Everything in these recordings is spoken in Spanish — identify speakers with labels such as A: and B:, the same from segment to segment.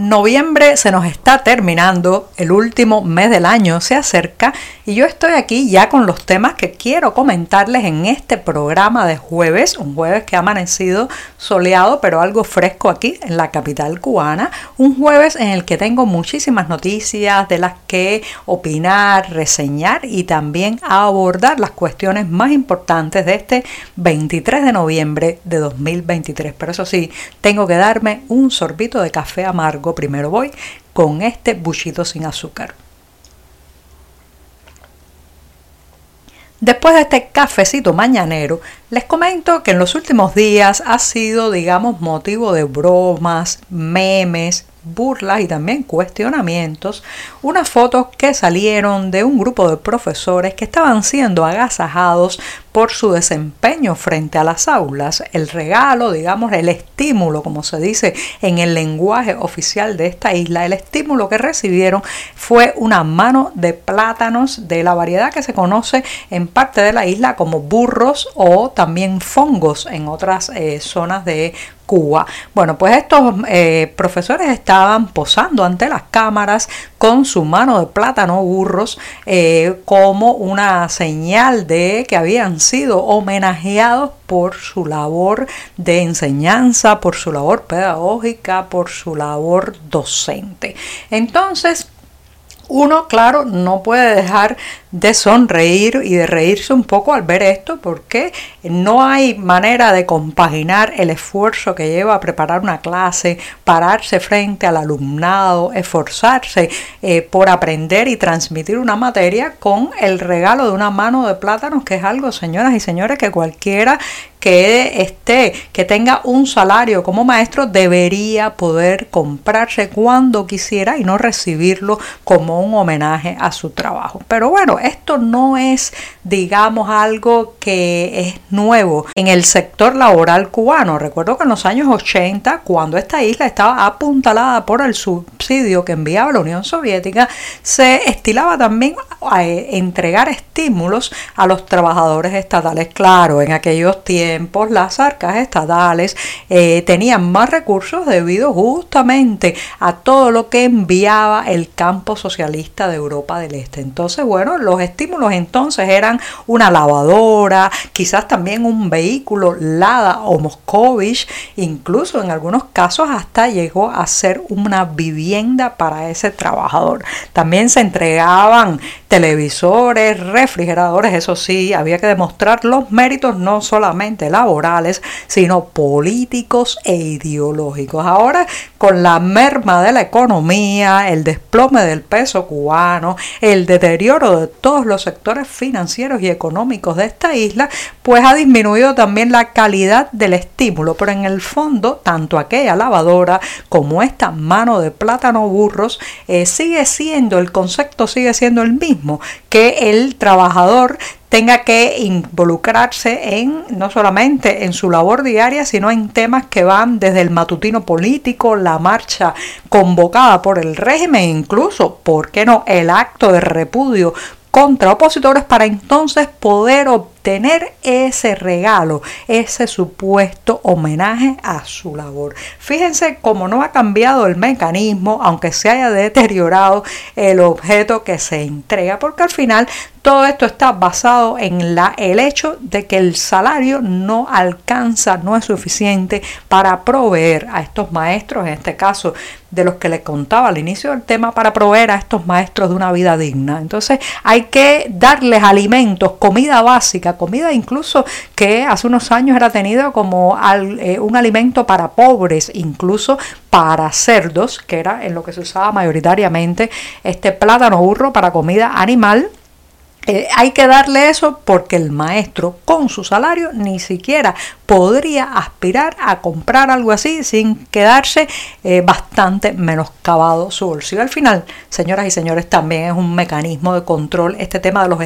A: Noviembre se nos está terminando, el último mes del año se acerca y yo estoy aquí ya con los temas que quiero comentarles en este programa de jueves, un jueves que ha amanecido soleado pero algo fresco aquí en la capital cubana, un jueves en el que tengo muchísimas noticias de las que opinar, reseñar y también abordar las cuestiones más importantes de este 23 de noviembre de 2023. Pero eso sí, tengo que darme un sorbito de café amargo primero voy con este buchito sin azúcar. Después de este cafecito mañanero, les comento que en los últimos días ha sido, digamos, motivo de bromas, memes, burlas y también cuestionamientos, unas fotos que salieron de un grupo de profesores que estaban siendo agasajados por su desempeño frente a las aulas. El regalo, digamos, el estímulo, como se dice en el lenguaje oficial de esta isla, el estímulo que recibieron fue una mano de plátanos de la variedad que se conoce en parte de la isla como burros o también fongos en otras eh, zonas de Cuba. Bueno, pues estos eh, profesores estaban posando ante las cámaras con su mano de plátano burros eh, como una señal de que habían sido homenajeados por su labor de enseñanza, por su labor pedagógica, por su labor docente. Entonces, uno, claro, no puede dejar de sonreír y de reírse un poco al ver esto porque no hay manera de compaginar el esfuerzo que lleva a preparar una clase, pararse frente al alumnado, esforzarse eh, por aprender y transmitir una materia con el regalo de una mano de plátanos que es algo, señoras y señores, que cualquiera que esté, que tenga un salario como maestro, debería poder comprarse cuando quisiera y no recibirlo como un homenaje a su trabajo. Pero bueno, esto no es, digamos, algo que es nuevo en el sector laboral cubano. Recuerdo que en los años 80, cuando esta isla estaba apuntalada por el que enviaba la Unión Soviética, se estilaba también a eh, entregar estímulos a los trabajadores estatales. Claro, en aquellos tiempos las arcas estatales eh, tenían más recursos debido justamente a todo lo que enviaba el campo socialista de Europa del Este. Entonces, bueno, los estímulos entonces eran una lavadora, quizás también un vehículo Lada o Moscovich, incluso en algunos casos hasta llegó a ser una vivienda para ese trabajador. También se entregaban televisores, refrigeradores, eso sí, había que demostrar los méritos no solamente laborales, sino políticos e ideológicos. Ahora, con la merma de la economía, el desplome del peso cubano, el deterioro de todos los sectores financieros y económicos de esta isla, pues ha disminuido también la calidad del estímulo, pero en el fondo, tanto aquella lavadora como esta mano de plátano burros eh, sigue siendo, el concepto sigue siendo el mismo que el trabajador tenga que involucrarse en no solamente en su labor diaria, sino en temas que van desde el matutino político, la marcha convocada por el régimen, incluso, ¿por qué no?, el acto de repudio contra opositores para entonces poder obtener ese regalo, ese supuesto homenaje a su labor. Fíjense cómo no ha cambiado el mecanismo, aunque se haya deteriorado el objeto que se entrega, porque al final todo esto está basado en la, el hecho de que el salario no alcanza, no es suficiente para proveer a estos maestros, en este caso de los que les contaba al inicio del tema, para proveer a estos maestros de una vida digna. Entonces hay que darles alimentos, comida básica, comida incluso que hace unos años era tenido como eh, un alimento para pobres, incluso para cerdos, que era en lo que se usaba mayoritariamente este plátano burro para comida animal eh, hay que darle eso porque el maestro con su salario ni siquiera podría aspirar a comprar algo así sin quedarse eh, bastante menoscabado su bolsillo. Al final, señoras y señores, también es un mecanismo de control este tema de los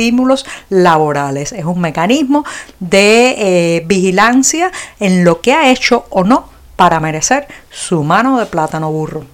A: estímulos laborales. Es un mecanismo de eh, vigilancia en lo que ha hecho o no para merecer su mano de plátano burro.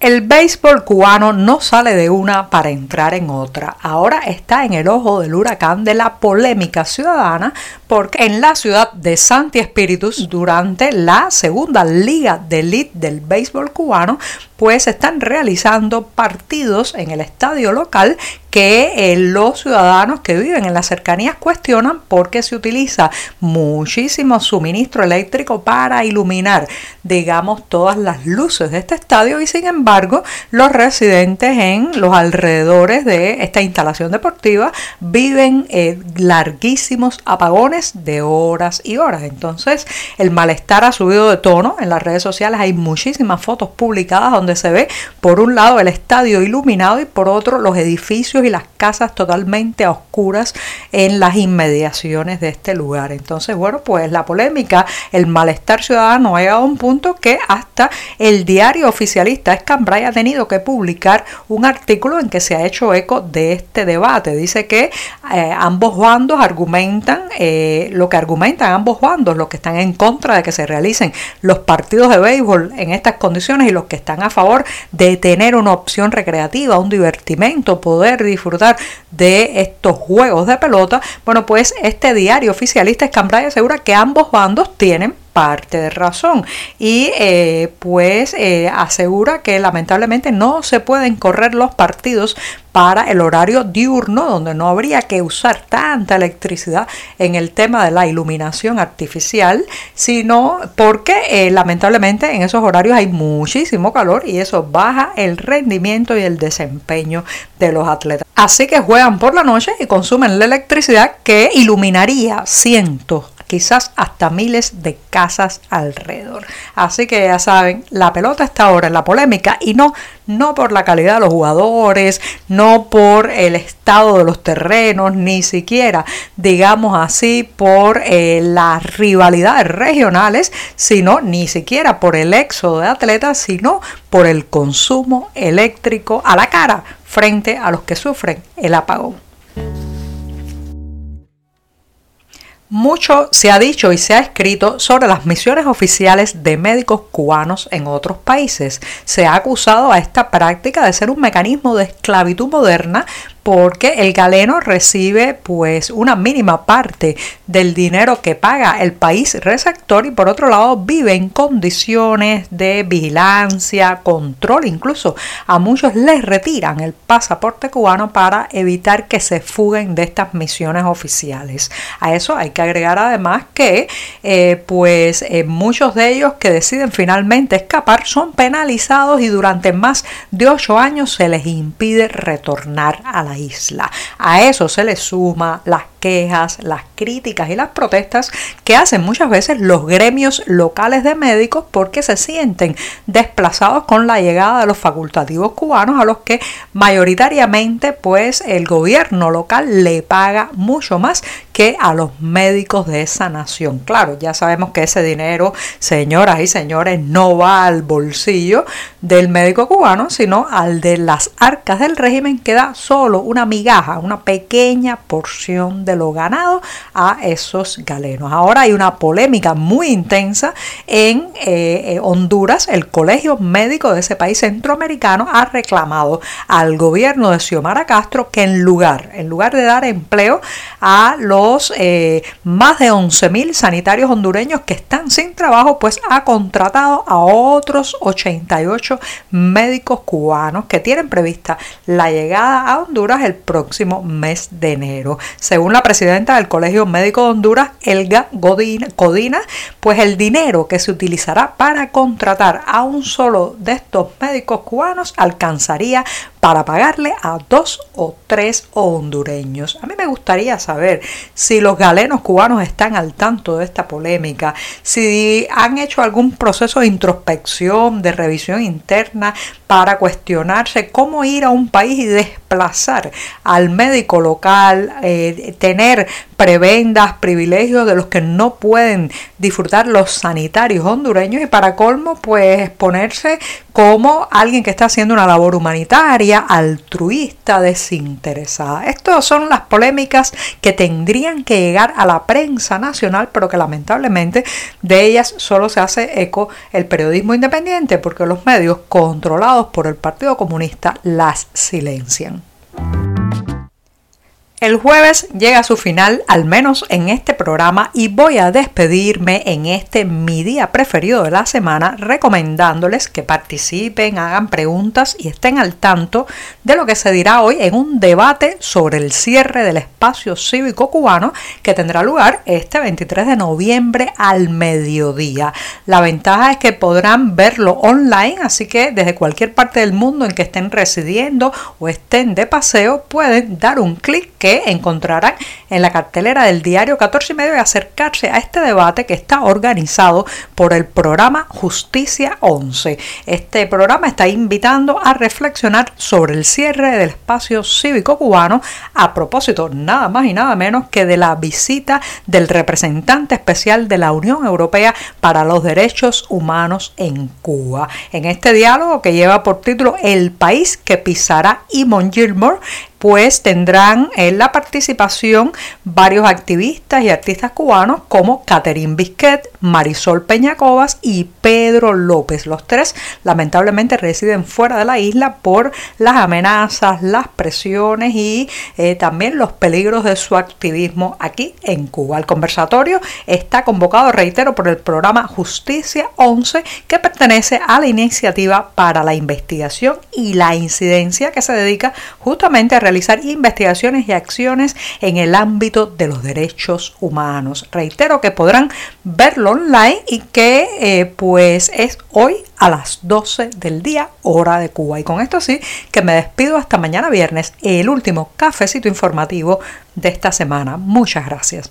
A: El béisbol cubano no sale de una para entrar en otra. Ahora está en el ojo del huracán de la polémica ciudadana porque en la ciudad de Santi Espíritus, durante la segunda liga de elite del béisbol cubano, pues están realizando partidos en el estadio local que eh, los ciudadanos que viven en las cercanías cuestionan porque se utiliza muchísimo suministro eléctrico para iluminar, digamos, todas las luces de este estadio y sin embargo los residentes en los alrededores de esta instalación deportiva viven eh, larguísimos apagones de horas y horas. Entonces el malestar ha subido de tono en las redes sociales, hay muchísimas fotos publicadas donde se ve por un lado el estadio iluminado y por otro los edificios y las casas totalmente a oscuras en las inmediaciones de este lugar. Entonces, bueno, pues la polémica, el malestar ciudadano ha llegado a un punto que hasta el diario oficialista Escambray ha tenido que publicar un artículo en que se ha hecho eco de este debate. Dice que eh, ambos bandos argumentan eh, lo que argumentan ambos bandos, los que están en contra de que se realicen los partidos de béisbol en estas condiciones y los que están a favor de tener una opción recreativa, un divertimento, poder disfrutar de estos juegos de pelota, bueno, pues este diario oficialista Escambray asegura que ambos bandos tienen parte de razón. Y eh, pues eh, asegura que lamentablemente no se pueden correr los partidos para el horario diurno donde no habría que usar tanta electricidad en el tema de la iluminación artificial sino porque eh, lamentablemente en esos horarios hay muchísimo calor y eso baja el rendimiento y el desempeño de los atletas. Así que juegan por la noche y consumen la electricidad que iluminaría cientos quizás hasta miles de casas alrededor. Así que ya saben, la pelota está ahora en la polémica y no, no por la calidad de los jugadores, no por el estado de los terrenos, ni siquiera, digamos así, por eh, las rivalidades regionales, sino ni siquiera por el éxodo de atletas, sino por el consumo eléctrico a la cara frente a los que sufren el apagón. Mucho se ha dicho y se ha escrito sobre las misiones oficiales de médicos cubanos en otros países. Se ha acusado a esta práctica de ser un mecanismo de esclavitud moderna porque el galeno recibe pues una mínima parte del dinero que paga el país receptor y por otro lado vive en condiciones de vigilancia, control, incluso a muchos les retiran el pasaporte cubano para evitar que se fuguen de estas misiones oficiales. A eso hay que agregar además que eh, pues eh, muchos de ellos que deciden finalmente escapar son penalizados y durante más de ocho años se les impide retornar a la isla. A eso se le suma las quejas, las críticas y las protestas que hacen muchas veces los gremios locales de médicos porque se sienten desplazados con la llegada de los facultativos cubanos a los que mayoritariamente pues el gobierno local le paga mucho más que a los médicos de esa nación. Claro, ya sabemos que ese dinero, señoras y señores, no va al bolsillo del médico cubano, sino al de las arcas del régimen que da solo una migaja, una pequeña porción de lo ganado a esos galenos. Ahora hay una polémica muy intensa en eh, eh, Honduras. El Colegio Médico de ese país centroamericano ha reclamado al gobierno de Xiomara Castro que en lugar, en lugar de dar empleo a los eh, más de 11.000 sanitarios hondureños que están sin trabajo, pues ha contratado a otros 88 médicos cubanos que tienen prevista la llegada a Honduras el próximo mes de enero. Según la presidenta del Colegio Médico de Honduras, Elga Godina, pues el dinero que se utilizará para contratar a un solo de estos médicos cubanos alcanzaría para pagarle a dos o tres hondureños. A mí me gustaría saber si los galenos cubanos están al tanto de esta polémica, si han hecho algún proceso de introspección, de revisión interna para cuestionarse cómo ir a un país y desplazar al médico local, eh, tener prebendas, privilegios de los que no pueden disfrutar los sanitarios hondureños y para colmo pues ponerse como alguien que está haciendo una labor humanitaria altruista, desinteresada. Estas son las polémicas que tendrían que llegar a la prensa nacional, pero que lamentablemente de ellas solo se hace eco el periodismo independiente, porque los medios controlados por el Partido Comunista las silencian. El jueves llega a su final, al menos en este programa, y voy a despedirme en este mi día preferido de la semana, recomendándoles que participen, hagan preguntas y estén al tanto de lo que se dirá hoy en un debate sobre el cierre del espacio cívico cubano que tendrá lugar este 23 de noviembre al mediodía. La ventaja es que podrán verlo online, así que desde cualquier parte del mundo en que estén residiendo o estén de paseo, pueden dar un clic que encontrarán en la cartelera del diario 14 y medio y acercarse a este debate que está organizado por el programa Justicia 11. Este programa está invitando a reflexionar sobre el cierre del espacio cívico cubano a propósito nada más y nada menos que de la visita del representante especial de la Unión Europea para los Derechos Humanos en Cuba. En este diálogo que lleva por título El país que pisará Imon Gilmore, pues tendrán en la participación varios activistas y artistas cubanos como Catherine Bisquet, Marisol Peñacobas y Pedro López. Los tres lamentablemente residen fuera de la isla por las amenazas, las presiones y eh, también los peligros de su activismo aquí en Cuba. El conversatorio está convocado, reitero, por el programa Justicia 11 que pertenece a la iniciativa para la investigación y la incidencia que se dedica justamente a realizar investigaciones y acciones en el ámbito de los derechos humanos. Reitero que podrán verlo online y que eh, pues es hoy a las 12 del día hora de Cuba. Y con esto sí que me despido hasta mañana viernes, el último cafecito informativo de esta semana. Muchas gracias.